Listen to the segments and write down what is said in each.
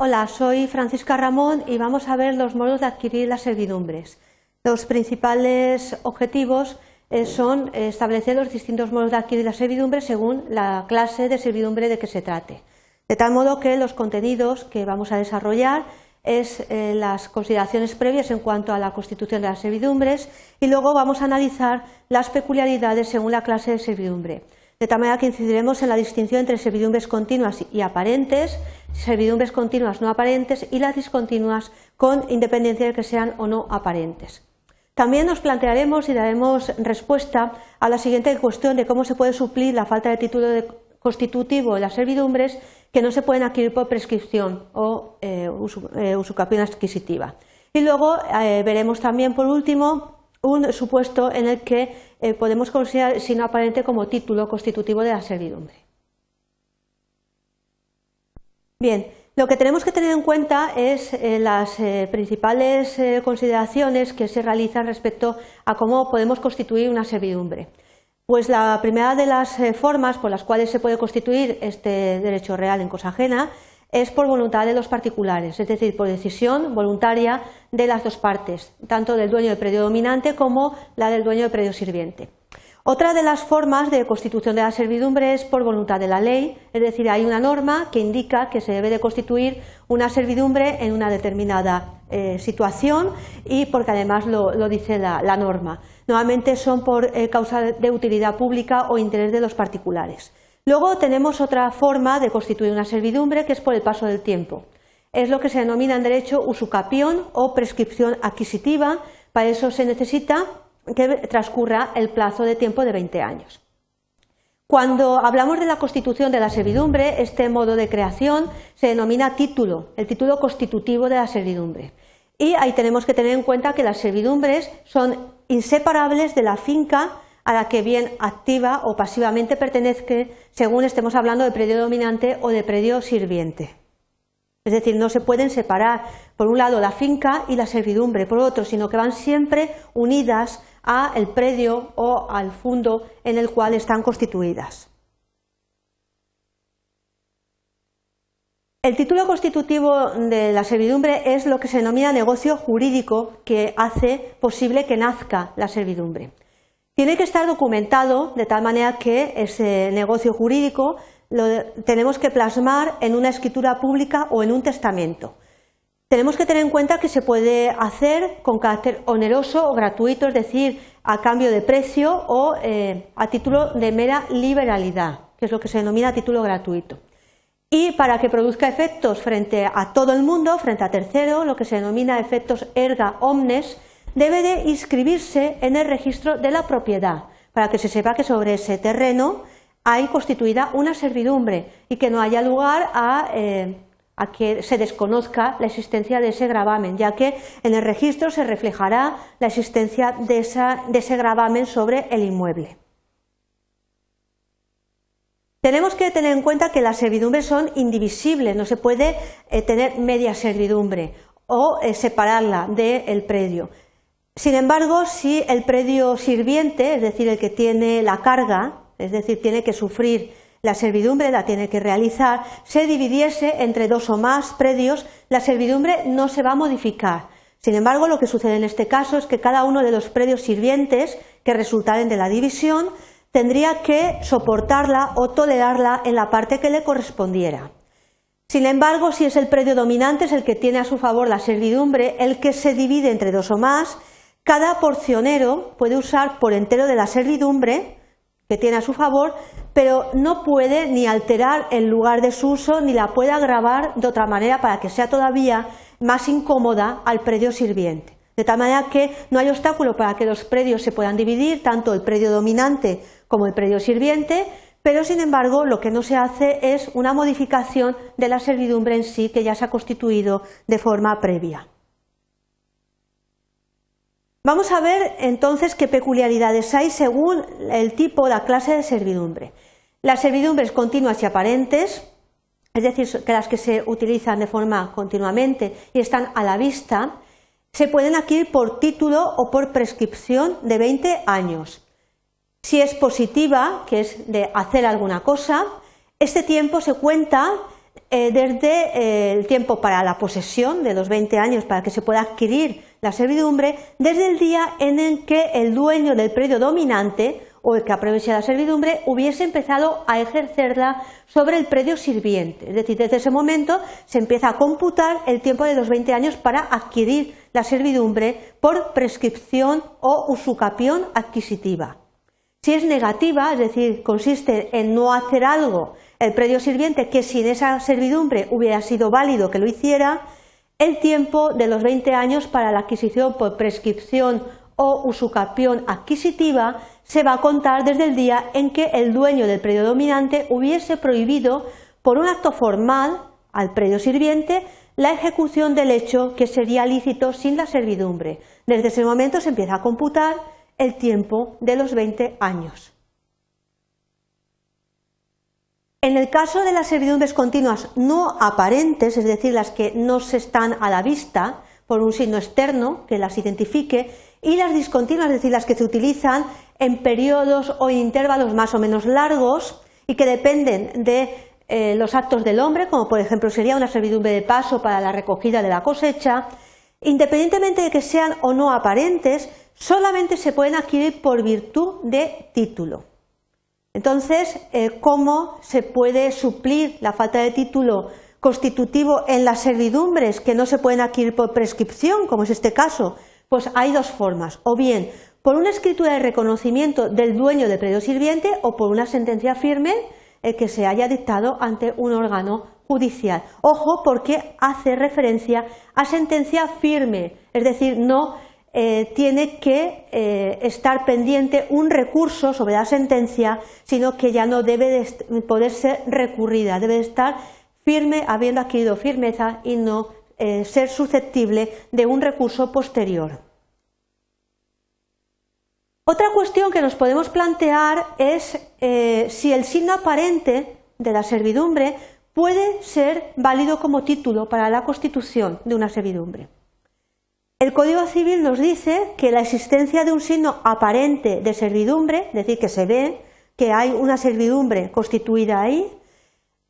Hola, soy Francisca Ramón y vamos a ver los modos de adquirir las servidumbres. Los principales objetivos eh, son establecer los distintos modos de adquirir las servidumbres según la clase de servidumbre de que se trate. De tal modo que los contenidos que vamos a desarrollar es eh, las consideraciones previas en cuanto a la constitución de las servidumbres y luego vamos a analizar las peculiaridades según la clase de servidumbre. De tal manera que incidiremos en la distinción entre servidumbres continuas y aparentes, servidumbres continuas no aparentes y las discontinuas con independencia de que sean o no aparentes. También nos plantearemos y daremos respuesta a la siguiente cuestión de cómo se puede suplir la falta de título constitutivo de las servidumbres que no se pueden adquirir por prescripción o eh, eh usucapión adquisitiva. Y luego eh, veremos también, por último, un supuesto en el que eh, podemos considerar sino aparente como título constitutivo de la servidumbre. Bien, lo que tenemos que tener en cuenta es eh, las eh, principales consideraciones que se realizan respecto a cómo podemos constituir una servidumbre. Pues la primera de las formas por las cuales se puede constituir este derecho real en cosa ajena es por voluntad de los particulares, es decir, por decisión voluntaria de las dos partes, tanto del dueño del predio dominante como la del dueño del predio sirviente. Otra de las formas de constitución de la servidumbre es por voluntad de la ley, es decir, hay una norma que indica que se debe de constituir una servidumbre en una determinada eh, situación y porque además lo, dice la, norma. Normalmente son por eh, causa de utilidad pública o interés de los particulares. Luego tenemos otra forma de constituir una servidumbre que es por el paso del tiempo. Es lo que se denomina en derecho usucapión o prescripción adquisitiva. Para eso se necesita que transcurra el plazo de tiempo de 20 años. Cuando hablamos de la constitución de la servidumbre, este modo de creación se denomina título, el título constitutivo de la servidumbre. Y ahí tenemos que tener en cuenta que las servidumbres son inseparables de la finca a la que bien activa o pasivamente pertenezca, según estemos hablando de predio dominante o de predio sirviente. Es decir, no se pueden separar, por un lado, la finca y la servidumbre, por otro, sino que van siempre unidas a el predio o al fondo en el cual están constituidas. El título constitutivo de la servidumbre es lo que se denomina negocio jurídico que hace posible que nazca la servidumbre. Tiene que estar documentado de tal manera que ese negocio jurídico lo tenemos que plasmar en una escritura pública o en un testamento. Tenemos que tener en cuenta que se puede hacer con carácter oneroso o gratuito, es decir, a cambio de precio o eh, a título de mera liberalidad, que es lo que se denomina título gratuito. Y para que produzca efectos frente a todo el mundo, frente a tercero, lo que se denomina efectos erga omnes, debe de inscribirse en el registro de la propiedad, para que se sepa que sobre ese terreno hay constituida una servidumbre y que no haya lugar a eh, que se desconozca la existencia de ese gravamen, ya que en el registro se reflejará la existencia de, ese gravamen sobre el inmueble. Tenemos que tener en cuenta que las servidumbres son indivisibles, no se puede eh, tener media servidumbre o eh, separarla del predio. Sin embargo, si el predio sirviente, es decir, el que tiene la carga, es decir, tiene que sufrir la servidumbre la tiene que realizar, se dividiese entre dos o más predios, la servidumbre no se va a modificar. Sin embargo, lo que sucede en este caso es que cada uno de los predios sirvientes que resultaren de la división tendría que soportarla o tolerarla en la parte que le correspondiera. Sin embargo, si es el predio dominante, es el que tiene a su favor la servidumbre, el que se divide entre dos o más, cada porcionero puede usar por entero de la servidumbre que tiene a su favor, pero no puede ni alterar el lugar de su uso ni la puede agravar de otra manera para que sea todavía más incómoda al predio sirviente. De tal manera que no hay obstáculo para que los predios se puedan dividir, tanto el predio dominante como el predio sirviente, pero sin embargo lo que no se hace es una modificación de la servidumbre en sí que ya se ha constituido de forma previa. Vamos a ver entonces qué peculiaridades hay según el tipo, la clase de servidumbre. Las servidumbres continuas y aparentes, es decir, que las que se utilizan de forma continuamente y están a la vista, se pueden adquirir por título o por prescripción de 20 años. Si es positiva, que es de hacer alguna cosa, este tiempo se cuenta eh, desde eh, el tiempo para la posesión de los 20 años para que se pueda adquirir la servidumbre, desde el día en el que el dueño del predio dominante o el que aproveche la servidumbre hubiese empezado a ejercerla sobre el predio sirviente. Es decir, desde ese momento se empieza a computar el tiempo de los 20 años para adquirir la servidumbre por prescripción o usucapión adquisitiva. Si es negativa, es decir, consiste en no hacer algo el predio sirviente que sin esa servidumbre hubiera sido válido que lo hiciera, el tiempo de los 20 años para la adquisición por prescripción o usucapión adquisitiva se va a contar desde el día en que el dueño del predio dominante hubiese prohibido por un acto formal al predio sirviente la ejecución del hecho que sería lícito sin la servidumbre. Desde ese momento se empieza a computar el tiempo de los 20 años. En el caso de las servidumbres continuas no aparentes, es decir, las que no se están a la vista por un signo externo que las identifique, y las discontinuas, es decir, las que se utilizan en periodos o intervalos más o menos largos y que dependen de eh, los actos del hombre, como por ejemplo sería una servidumbre de paso para la recogida de la cosecha, independientemente de que sean o no aparentes, solamente se pueden adquirir por virtud de título. Entonces, eh, ¿cómo se puede suplir la falta de título constitutivo en las servidumbres que no se pueden adquirir por prescripción, como es este caso? Pues hay dos formas, o bien por una escritura de reconocimiento del dueño del predio sirviente o por una sentencia firme eh, que se haya dictado ante un órgano judicial. Ojo, porque hace referencia a sentencia firme, es decir, no eh, tiene que eh, estar pendiente un recurso sobre la sentencia, sino que ya no debe poder ser recurrida, debe estar firme, habiendo adquirido firmeza y no eh, ser susceptible de un recurso posterior. Otra cuestión que nos podemos plantear es si el signo aparente de la servidumbre puede ser válido como título para la constitución de una servidumbre. El Código Civil nos dice que la existencia de un signo aparente de servidumbre, es decir, que se ve que hay una servidumbre constituida ahí,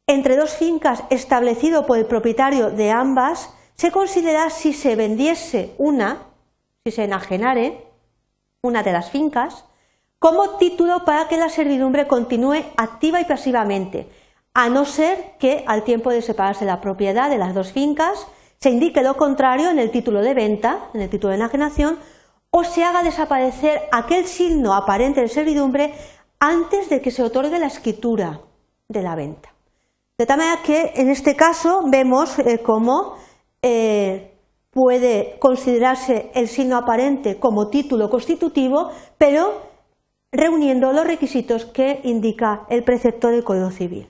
entre dos fincas establecido por el propietario de ambas, se considera si se vendiese una, si se enajenare una de las fincas, como título para que la servidumbre continúe activa y pasivamente, a no ser que al tiempo de separarse la propiedad de las dos fincas se indique lo contrario en el título de venta, en el título de enajenación, o se haga desaparecer aquel signo aparente de servidumbre antes de que se otorgue la escritura de la venta. De tal manera que en este caso vemos eh, cómo eh, puede considerarse el signo aparente como título constitutivo, pero reuniendo los requisitos que indica el precepto del Código Civil.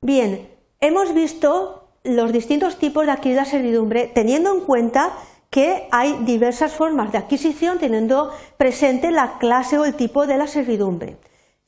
Bien, hemos visto los distintos tipos de la servidumbre, teniendo en cuenta que hay diversas formas de adquisición teniendo presente la clase o el tipo de la servidumbre.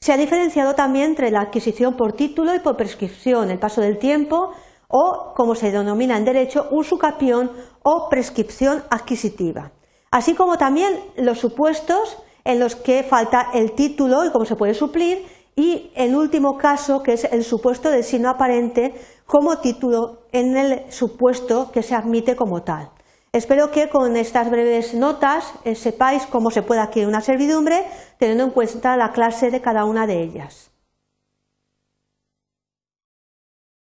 Se ha diferenciado también entre la adquisición por título y por prescripción, el paso del tiempo o, como se denomina en derecho, usucapión o prescripción adquisitiva. Así como también los supuestos en los que falta el título y cómo se puede suplir y el último caso, que es el supuesto del signo aparente, como título en el supuesto que se admite como tal. Espero que con estas breves notas eh, sepáis cómo se puede adquirir una servidumbre teniendo en cuenta la clase de cada una de ellas.